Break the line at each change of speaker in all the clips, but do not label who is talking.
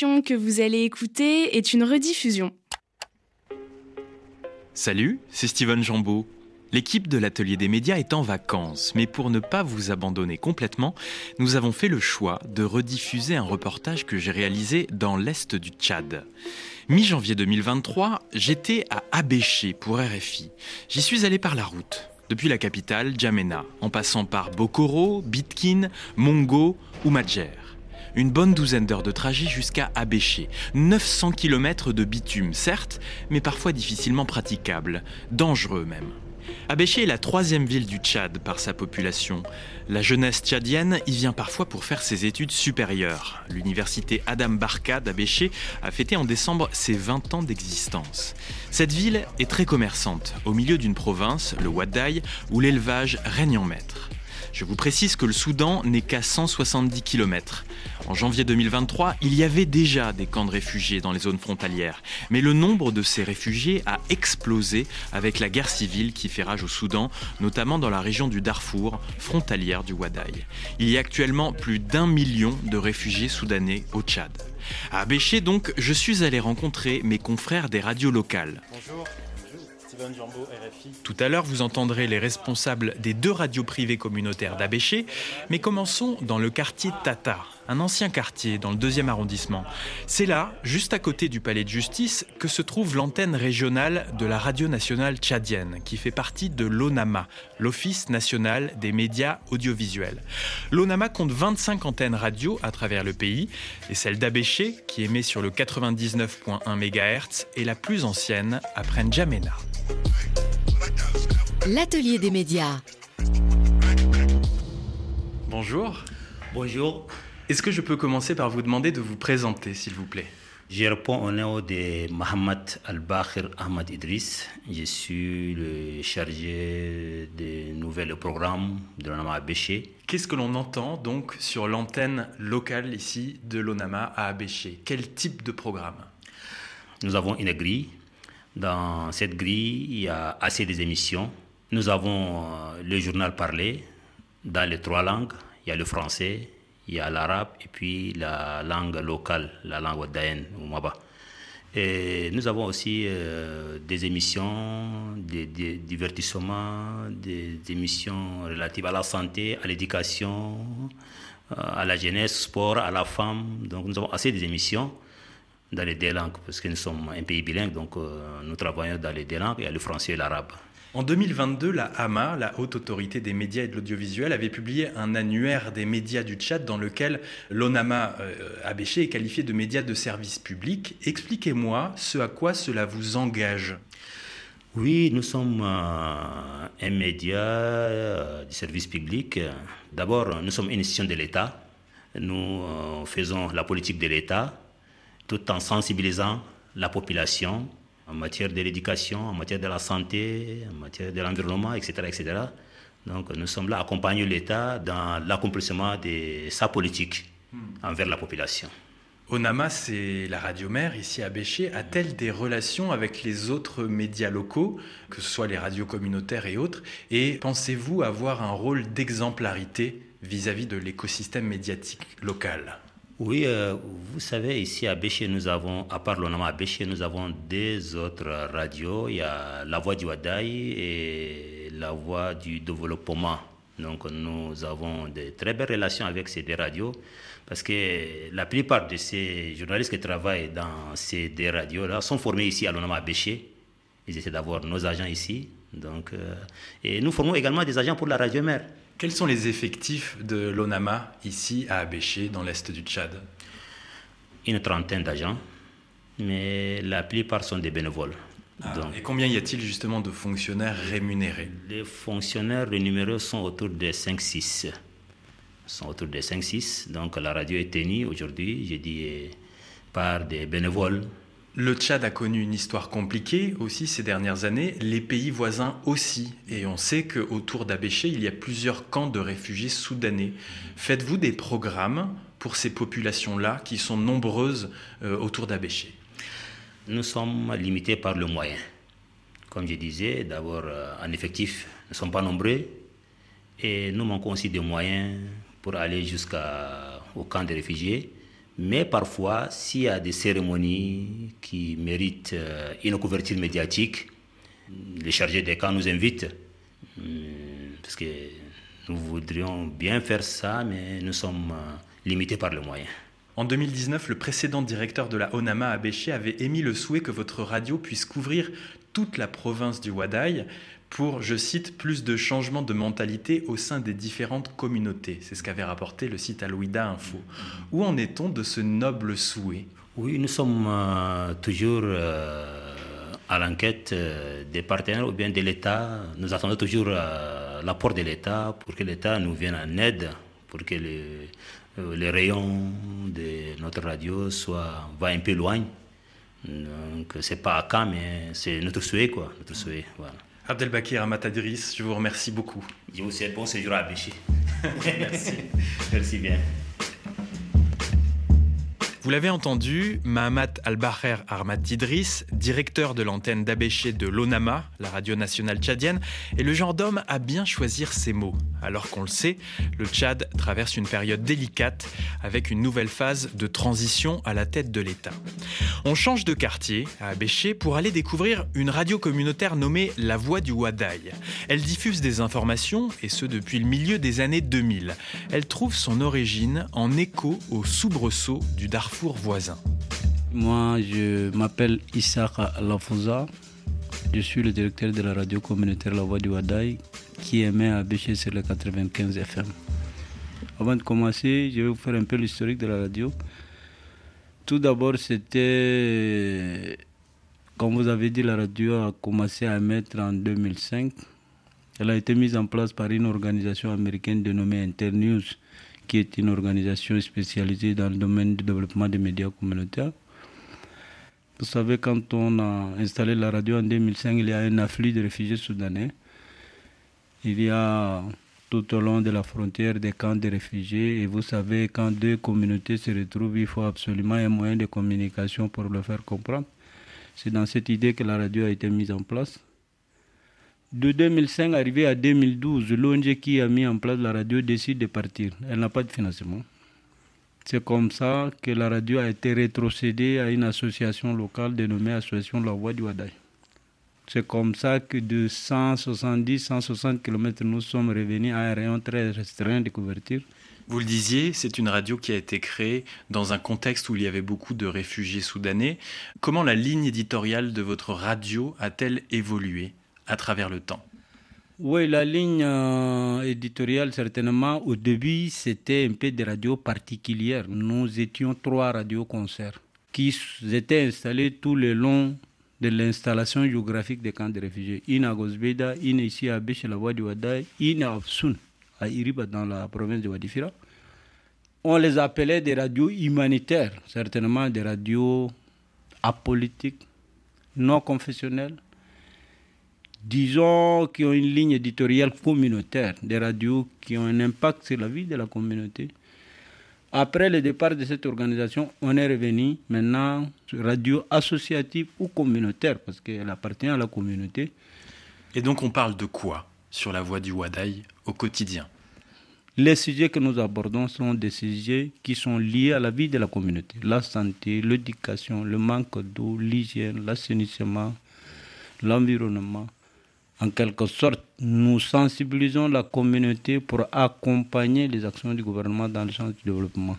que vous allez écouter est une rediffusion.
Salut, c'est Steven Jambeau. L'équipe de l'Atelier des médias est en vacances, mais pour ne pas vous abandonner complètement, nous avons fait le choix de rediffuser un reportage que j'ai réalisé dans l'Est du Tchad. Mi-janvier 2023, j'étais à Abéché pour RFI. J'y suis allé par la route, depuis la capitale, Djamena, en passant par Bokoro, Bitkin, Mongo ou Madjer. Une bonne douzaine d'heures de trajet jusqu'à Abéché. 900 km de bitume, certes, mais parfois difficilement praticable, dangereux même. Abéché est la troisième ville du Tchad par sa population. La jeunesse tchadienne y vient parfois pour faire ses études supérieures. L'université Adam Barka d'Abéché a fêté en décembre ses 20 ans d'existence. Cette ville est très commerçante, au milieu d'une province, le Wadai, où l'élevage règne en maître. Je vous précise que le Soudan n'est qu'à 170 km. En janvier 2023, il y avait déjà des camps de réfugiés dans les zones frontalières, mais le nombre de ces réfugiés a explosé avec la guerre civile qui fait rage au Soudan, notamment dans la région du Darfour, frontalière du Wadaï. Il y a actuellement plus d'un million de réfugiés soudanais au Tchad. À Béché donc, je suis allé rencontrer mes confrères des radios locales.
Bonjour.
Tout à l'heure, vous entendrez les responsables des deux radios privées communautaires d'Abéché, mais commençons dans le quartier Tata, un ancien quartier dans le deuxième arrondissement. C'est là, juste à côté du palais de justice, que se trouve l'antenne régionale de la radio nationale tchadienne, qui fait partie de l'ONAMA, l'Office national des médias audiovisuels. L'ONAMA compte 25 antennes radio à travers le pays, et celle d'Abéché, qui émet sur le 99.1 MHz, est la plus ancienne après N'Djamena.
L'atelier des médias.
Bonjour.
Bonjour.
Est-ce que je peux commencer par vous demander de vous présenter, s'il vous plaît?
Je réponds au nom de Mohamed Al-Bakhir Ahmad Idriss. Je suis le chargé des nouvelles programmes de l'ONAMA Béché.
Qu'est-ce que l'on entend donc sur l'antenne locale ici de l'ONAMA à Abéché Quel type de programme?
Nous avons une grille. Dans cette grille, il y a assez des émissions. Nous avons euh, le journal parlé dans les trois langues. Il y a le français, il y a l'arabe et puis la langue locale, la langue wadaïenne ou maba. Et nous avons aussi euh, des émissions, des, des, divertissements, des émissions relatives à la santé, à l'éducation, euh, à la jeunesse, sport, à la femme. Donc nous avons assez d'émissions dans les deux langues parce que nous sommes un pays bilingue, donc nous travaillons dans les deux langues, il y a le français et l'arabe.
En 2022, la HAMA, la Haute Autorité des médias et de l'audiovisuel, avait publié un annuaire des médias du Tchad dans lequel l'ONAMA euh, Abéché est qualifié de média de service public. Expliquez-moi ce à quoi cela vous engage.
Oui, nous sommes euh, un média euh, du service public. D'abord, nous sommes une institution de l'État. Nous euh, faisons la politique de l'État tout en sensibilisant la population en matière de l'éducation, en matière de la santé, en matière de l'environnement, etc., etc. Donc nous sommes là à accompagner l'État dans l'accomplissement de sa politique envers la population.
ONAMA, c'est la radio mère ici à Béché. A-t-elle des relations avec les autres médias locaux, que ce soit les radios communautaires et autres? Et pensez-vous avoir un rôle d'exemplarité vis-à-vis de l'écosystème médiatique local?
Oui, euh, vous savez, ici à Béché, nous avons, à part l'ONAMA à Béché, nous avons deux autres radios. Il y a la voix du Wadaï et la voix du développement. Donc nous avons de très belles relations avec ces deux radios parce que la plupart de ces journalistes qui travaillent dans ces deux radios-là sont formés ici à l'ONAMA à Béché. Ils essaient d'avoir nos agents ici. Donc, euh, et nous formons également des agents pour la radio mère.
Quels sont les effectifs de l'ONAMA ici à Abéché, dans l'est du Tchad?
Une trentaine d'agents, mais la plupart sont des bénévoles.
Ah, et combien y a-t-il justement de fonctionnaires rémunérés?
Les fonctionnaires rémunérés sont autour de 5-6. sont autour de 5-6. Donc la radio est tenue aujourd'hui, j'ai dit, par des bénévoles.
Le Tchad a connu une histoire compliquée aussi ces dernières années, les pays voisins aussi. Et on sait qu'autour d'Abéché, il y a plusieurs camps de réfugiés soudanais. Faites-vous des programmes pour ces populations-là qui sont nombreuses euh, autour d'Abéché?
Nous sommes limités par le moyen. Comme je disais, d'abord, euh, en effectif, nous ne sommes pas nombreux et nous manquons aussi de moyens pour aller jusqu'au camp des réfugiés. Mais parfois, s'il y a des cérémonies qui méritent euh, une couverture médiatique, les chargés des camps nous invitent. Hum, parce que nous voudrions bien faire ça, mais nous sommes euh, limités par les moyens.
En 2019, le précédent directeur de la ONAMA à Béché avait émis le souhait que votre radio puisse couvrir toute la province du Wadaï pour, je cite, plus de changements de mentalité au sein des différentes communautés. C'est ce qu'avait rapporté le site Alouida Info. Où en est-on de ce noble souhait?
Oui, nous sommes euh, toujours euh, à l'enquête euh, des partenaires ou bien de l'État. Nous attendons toujours l'apport de l'État pour que l'État nous vienne en aide, pour que les rayons de notre radio soient, va un peu loin. Donc, c'est pas à quand, mais c'est notre souhait, quoi. Notre souhait.
Abdelbakir Amatadris, je vous remercie beaucoup.
Vous souhaite bon séjour à Béchi. Merci. Merci bien.
Vous l'avez entendu, Mahamat Al-Baher Armad Idris, directeur de l'antenne d'Abéché de l'ONAMA, la radio nationale tchadienne, est le genre d'homme à bien choisir ses mots. Alors qu'on le sait, le Tchad traverse une période délicate avec une nouvelle phase de transition à la tête de l'État. On change de quartier à Abéché pour aller découvrir une radio communautaire nommée La Voix du Wadaï. Elle diffuse des informations, et ce depuis le milieu des années 2000. Elle trouve son origine en écho au soubresaut du Darfur voisin.
Moi, je m'appelle Issa Lafouza. Je suis le directeur de la radio communautaire La Voix du Wadaï qui émet à Béché sur le 95 FM. Avant de commencer, je vais vous faire un peu l'historique de la radio. Tout d'abord, c'était, comme vous avez dit, la radio a commencé à émettre en 2005. Elle a été mise en place par une organisation américaine dénommée Internews qui est une organisation spécialisée dans le domaine du développement des médias communautaires. Vous savez, quand on a installé la radio en 2005, il y a un afflux de réfugiés soudanais. Il y a tout au long de la frontière des camps de réfugiés. Et vous savez, quand deux communautés se retrouvent, il faut absolument un moyen de communication pour le faire comprendre. C'est dans cette idée que la radio a été mise en place de 2005 arrivé à 2012, l'ONG qui a mis en place la radio décide de partir. Elle n'a pas de financement. C'est comme ça que la radio a été rétrocédée à une association locale dénommée Association La Voix du Wadaï. C'est comme ça que de 170-160 km, nous sommes revenus à un rayon très restreint de couverture.
Vous le disiez, c'est une radio qui a été créée dans un contexte où il y avait beaucoup de réfugiés soudanais. Comment la ligne éditoriale de votre radio a-t-elle évolué? À travers le temps
Oui, la ligne euh, éditoriale, certainement, au début, c'était un peu des radios particulières. Nous étions trois radios-concerts qui étaient installés tout le long de l'installation géographique des camps de réfugiés. Une à Gosbeda, une ici à Béche, la voie du Wadaï, une à Afsoun, à Iriba, dans la province de Wadifira. On les appelait des radios humanitaires, certainement des radios apolitiques, non confessionnelles, disons, qui ont une ligne éditoriale communautaire, des radios qui ont un impact sur la vie de la communauté. Après le départ de cette organisation, on est revenu maintenant sur radio associative ou communautaire, parce qu'elle appartient à la communauté.
Et donc on parle de quoi sur la voie du Wadaï au quotidien?
Les sujets que nous abordons sont des sujets qui sont liés à la vie de la communauté. La santé, l'éducation, le manque d'eau, l'hygiène, l'assainissement, l'environnement en quelque sorte, nous sensibilisons la communauté pour accompagner les actions du gouvernement dans le sens du développement.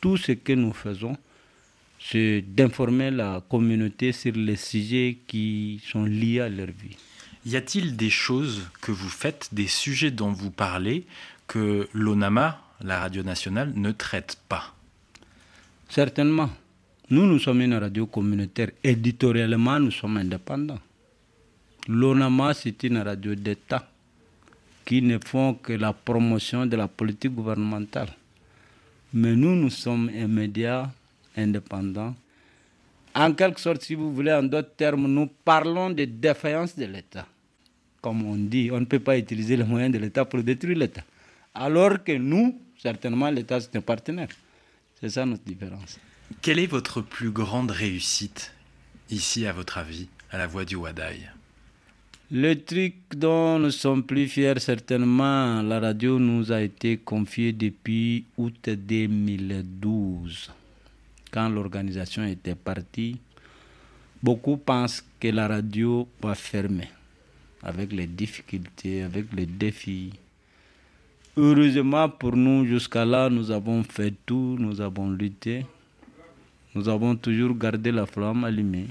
Tout ce que nous faisons, c'est d'informer la communauté sur les sujets qui sont liés à leur vie.
Y a-t-il des choses que vous faites, des sujets dont vous parlez, que l'ONAMA, la radio nationale, ne traite pas?
Certainement. Nous, nous sommes une radio communautaire. Éditorialement, nous sommes indépendants. L'ONAMA, c'est une radio d'État qui ne font que la promotion de la politique gouvernementale. Mais nous, nous sommes un média indépendant. En quelque sorte, si vous voulez, en d'autres termes, nous parlons de défaillance de l'État. Comme on dit, on ne peut pas utiliser les moyens de l'État pour détruire l'État. Alors que nous, certainement, l'État, c'est un partenaire. C'est ça notre différence.
Quelle est votre plus grande réussite ici, à votre avis, à la voix du Wadaï?
Le truc dont nous sommes plus fiers, certainement, la radio nous a été confiée depuis août 2012. quand l'organisation était partie, beaucoup pensent que la radio va fermer avec les difficultés, avec les défis. Heureusement pour nous, jusqu'à là, nous avons fait tout, nous avons lutté, nous avons toujours gardé la flamme allumée.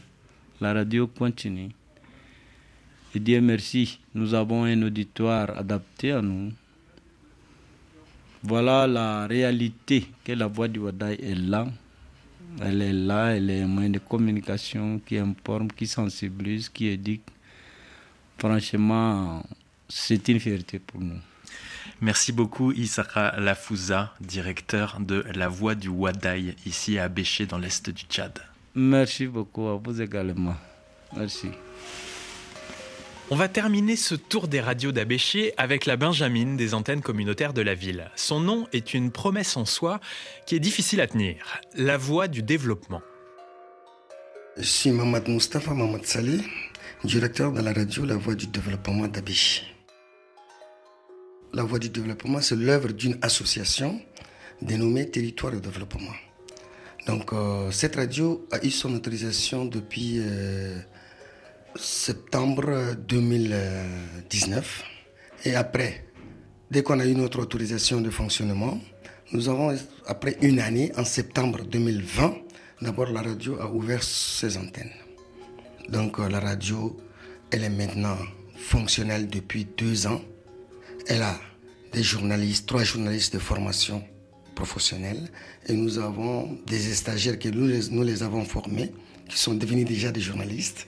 La radio continue. Et Dieu merci, nous avons un auditoire adapté à nous. Voilà la réalité que la voix du Wadaï est là. Elle est là, elle est un moyen de communication qui informe, qui sensibilise, qui éduque. Franchement, c'est une fierté pour nous.
Merci beaucoup Issara Lafouza, directeur de La Voix du Wadaï, ici à Béché dans l'est du Tchad.
Merci beaucoup à vous également. Merci.
On va terminer ce tour des radios d'Abéché avec la Benjamine des antennes communautaires de la ville. Son nom est une promesse en soi qui est difficile à tenir. La voix du développement.
Je suis Mamad Mustafa Mamad Saleh, directeur de la radio La Voix du développement d'Abéché. La Voix du développement, c'est l'œuvre d'une association dénommée Territoire de développement. Donc, euh, cette radio a eu son autorisation depuis euh, septembre 2019. Et après, dès qu'on a eu notre autorisation de fonctionnement, nous avons, après une année, en septembre 2020, d'abord la radio a ouvert ses antennes. Donc euh, la radio, elle est maintenant fonctionnelle depuis deux ans. Elle a des journalistes, trois journalistes de formation professionnelle. Et nous avons des stagiaires que nous nous les avons formés, qui sont devenus déjà des journalistes.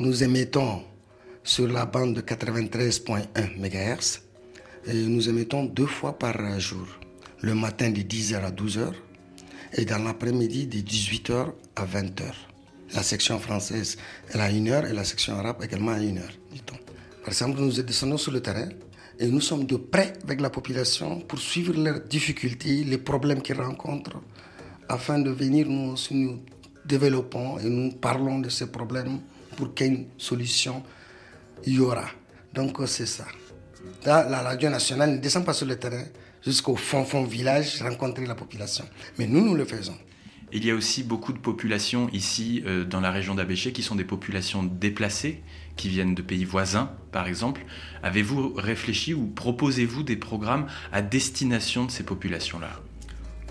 Nous émettons sur la bande de 93.1 MHz et nous émettons deux fois par jour, le matin de 10h à 12h et dans l'après-midi de 18h à 20h. La section française, elle a une heure et la section arabe également a une heure, dit-on. Par exemple, nous descendons sur le terrain et nous sommes de près avec la population pour suivre leurs difficultés, les problèmes qu'ils rencontrent, afin de venir nous, nous développons et nous parlons de ces problèmes pour qu'une solution y aura. Donc c'est ça. Là, la radio nationale ne descend pas sur le terrain jusqu'au fond, fond village, rencontrer la population. Mais nous, nous le faisons.
Il y a aussi beaucoup de populations ici euh, dans la région d'Abéché qui sont des populations déplacées, qui viennent de pays voisins, par exemple. Avez-vous réfléchi ou proposez-vous des programmes à destination de ces populations-là?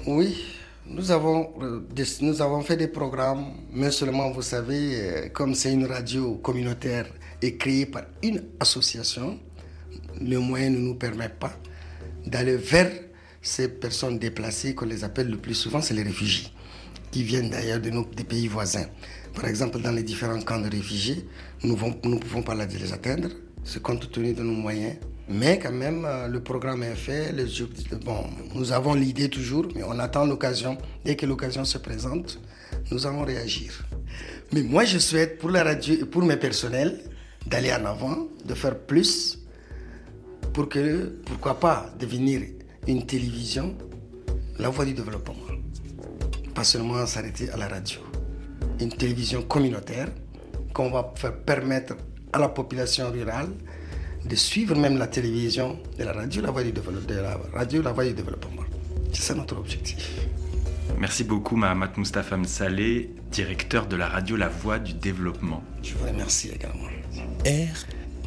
Oui, nous avons, euh, nous avons fait des programmes, mais seulement, vous savez, euh, comme c'est une radio communautaire et créée par une association, le moyen ne nous permet pas d'aller vers ces personnes déplacées qu'on les appelle le plus souvent, c'est les réfugiés, qui viennent d'ailleurs de nos, des pays voisins. Par exemple, dans les différents camps de réfugiés, nous ne pouvons pas les atteindre, c'est compte tenu de nos moyens. Mais quand même, euh, le programme est fait. Les, bon, nous avons l'idée toujours, mais on attend l'occasion. Dès que l'occasion se présente, nous allons réagir. Mais moi, je souhaite pour la radio et pour mes personnels d'aller en avant, de faire plus, pour que, pourquoi pas, devenir une télévision, la voie du développement. Pas seulement s'arrêter à la radio. Une télévision communautaire qu'on va faire permettre à la population rurale de suivre même la télévision, de la radio, la voie du développement, de la radio, la voie du développement. C'est ça notre objectif.
Merci beaucoup Mahamat Mustafa Msaleh, directeur de la radio La Voix du Développement.
Je vous remercie également.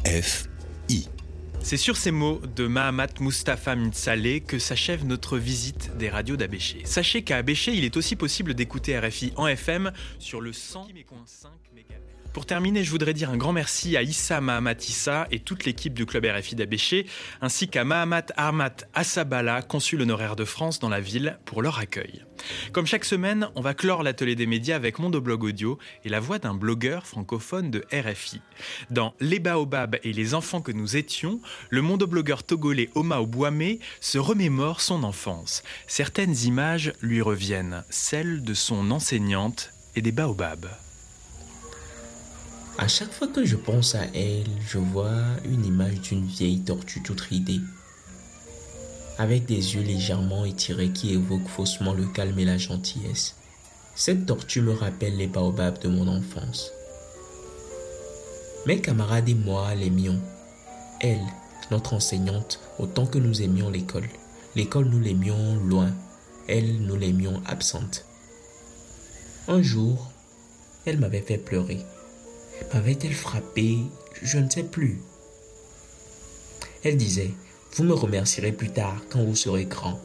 RFI.
C'est sur ces mots de Mahamat Mustafa Msaleh que s'achève notre visite des radios d'Abéché. Sachez qu'à Abéché, il est aussi possible d'écouter RFI en FM sur le 100.5 MHz. Pour terminer, je voudrais dire un grand merci à Issa Mahamat Issa et toute l'équipe du club RFI d'Abéché, ainsi qu'à Mahamat Armat Assabala, consul honoraire de France dans la ville, pour leur accueil. Comme chaque semaine, on va clore l'atelier des médias avec Mondoblog Audio et la voix d'un blogueur francophone de RFI. Dans Les Baobabs et les enfants que nous étions, le mondoblogueur togolais Oma Obouame se remémore son enfance. Certaines images lui reviennent, celles de son enseignante et des baobabs.
À chaque fois que je pense à elle, je vois une image d'une vieille tortue toute ridée, avec des yeux légèrement étirés qui évoquent faussement le calme et la gentillesse. Cette tortue me rappelle les baobabs de mon enfance. Mes camarades et moi l'aimions. Elle, notre enseignante, autant que nous aimions l'école. L'école, nous l'aimions loin. Elle, nous l'aimions absente. Un jour, elle m'avait fait pleurer. M'avait-elle frappé? Je ne sais plus. Elle disait, vous me remercierez plus tard quand vous serez grand.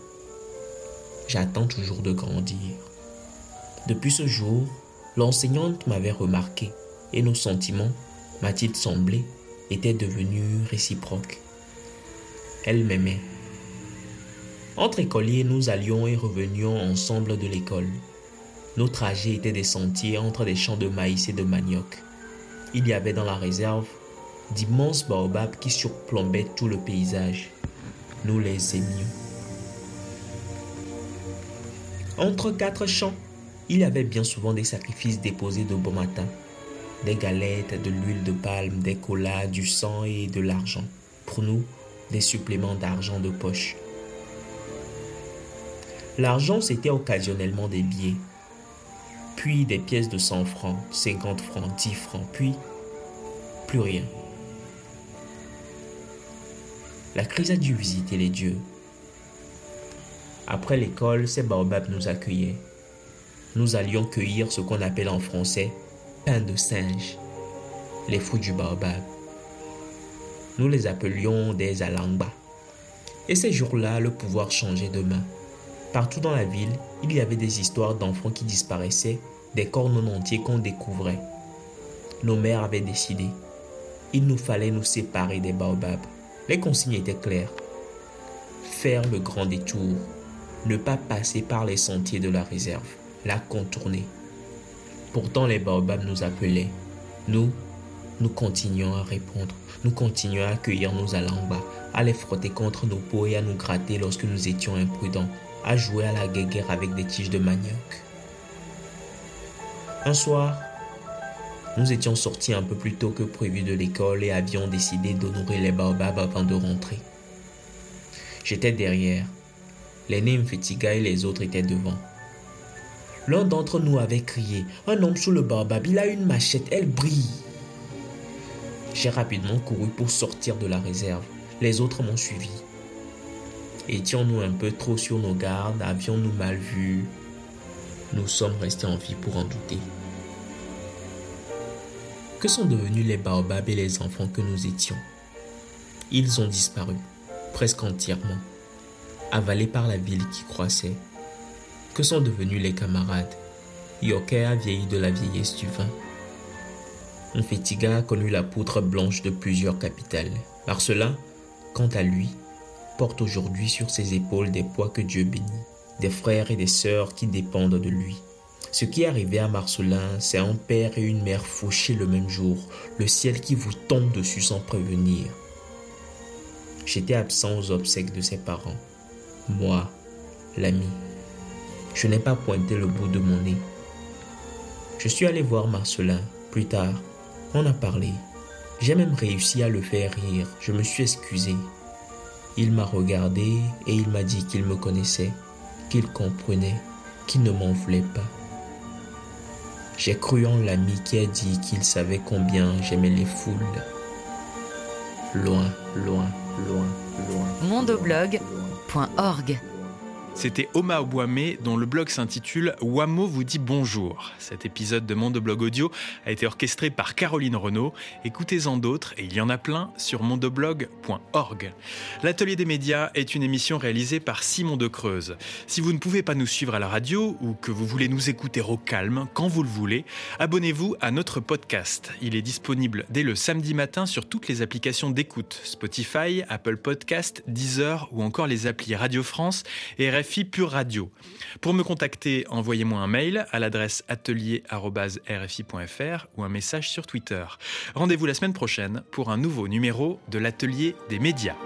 J'attends toujours de grandir. Depuis ce jour, l'enseignante m'avait remarqué et nos sentiments, m'a-t-il semblé, étaient devenus réciproques. Elle m'aimait. Entre écoliers, nous allions et revenions ensemble de l'école. Nos trajets étaient des sentiers entre des champs de maïs et de manioc. Il y avait dans la réserve d'immenses baobabs qui surplombaient tout le paysage. Nous les aimions. Entre quatre champs, il y avait bien souvent des sacrifices déposés de bon matin. Des galettes, de l'huile de palme, des colas, du sang et de l'argent. Pour nous, des suppléments d'argent de poche. L'argent, c'était occasionnellement des billets, puis des pièces de 100 francs, 50 francs, 10 francs, puis plus rien. La crise a dû visiter les dieux. Après l'école, ces baobabs nous accueillaient. Nous allions cueillir ce qu'on appelle en français pain de singe, les fruits du baobab. Nous les appelions des alangba. Et ces jours-là, le pouvoir changeait de main. Partout dans la ville, il y avait des histoires d'enfants qui disparaissaient, des corps non entiers qu'on découvrait. Nos mères avaient décidé. Il nous fallait nous séparer des baobabs. Les consignes étaient claires. Faire le grand détour, ne pas passer par les sentiers de la réserve, la contourner. Pourtant les baobabs nous appelaient. Nous, nous continuons à répondre. Nous continuons à accueillir nos alambas, à les frotter contre nos peaux et à nous gratter lorsque nous étions imprudents, à jouer à la guéguerre avec des tiges de manioc. Un soir, nous étions sortis un peu plus tôt que prévu de l'école et avions décidé d'honorer les baobabs avant de rentrer. J'étais derrière. L'aîné Mfetiga et les autres étaient devant. L'un d'entre nous avait crié Un homme sous le baobab, il a une machette, elle brille. J'ai rapidement couru pour sortir de la réserve. Les autres m'ont suivi. Étions-nous un peu trop sur nos gardes? Avions-nous mal vu? Nous sommes restés en vie pour en douter. Que sont devenus les baobabs et les enfants que nous étions? Ils ont disparu, presque entièrement, avalés par la ville qui croissait. Que sont devenus les camarades? Yoke a vieilli de la vieillesse du vin. Nfetiga a connu la poutre blanche de plusieurs capitales. Marcelin, quant à lui, porte aujourd'hui sur ses épaules des poids que Dieu bénit, des frères et des sœurs qui dépendent de lui. Ce qui est arrivé à Marcelin, c'est un père et une mère fauchés le même jour, le ciel qui vous tombe dessus sans prévenir. J'étais absent aux obsèques de ses parents. Moi, l'ami, je n'ai pas pointé le bout de mon nez. Je suis allé voir Marcelin plus tard. On a parlé. J'ai même réussi à le faire rire. Je me suis excusé. Il m'a regardé et il m'a dit qu'il me connaissait, qu'il comprenait, qu'il ne m'en voulait pas. J'ai cru en l'ami qui a dit qu'il savait combien j'aimais les foules. Loin, loin, loin, loin.
mondoblog.org
C'était Oma Obwame dont le blog s'intitule Wamo vous dit bonjour. Cet épisode de Mondoblog Audio a été orchestré par Caroline Renaud. Écoutez-en d'autres et il y en a plein sur mondoblog.org. L'Atelier des médias est une émission réalisée par Simon de Creuse. Si vous ne pouvez pas nous suivre à la radio ou que vous voulez nous écouter au calme quand vous le voulez, abonnez-vous à notre podcast. Il est disponible dès le samedi matin sur toutes les applications d'écoute Spotify, Apple Podcast, Deezer ou encore les applis Radio France et RFI Pure Radio. Pour me contacter, envoyez-moi un mail à l'adresse atelier.rfi.fr ou un message sur Twitter. Rendez-vous la semaine prochaine pour un nouveau numéro de l'Atelier des médias.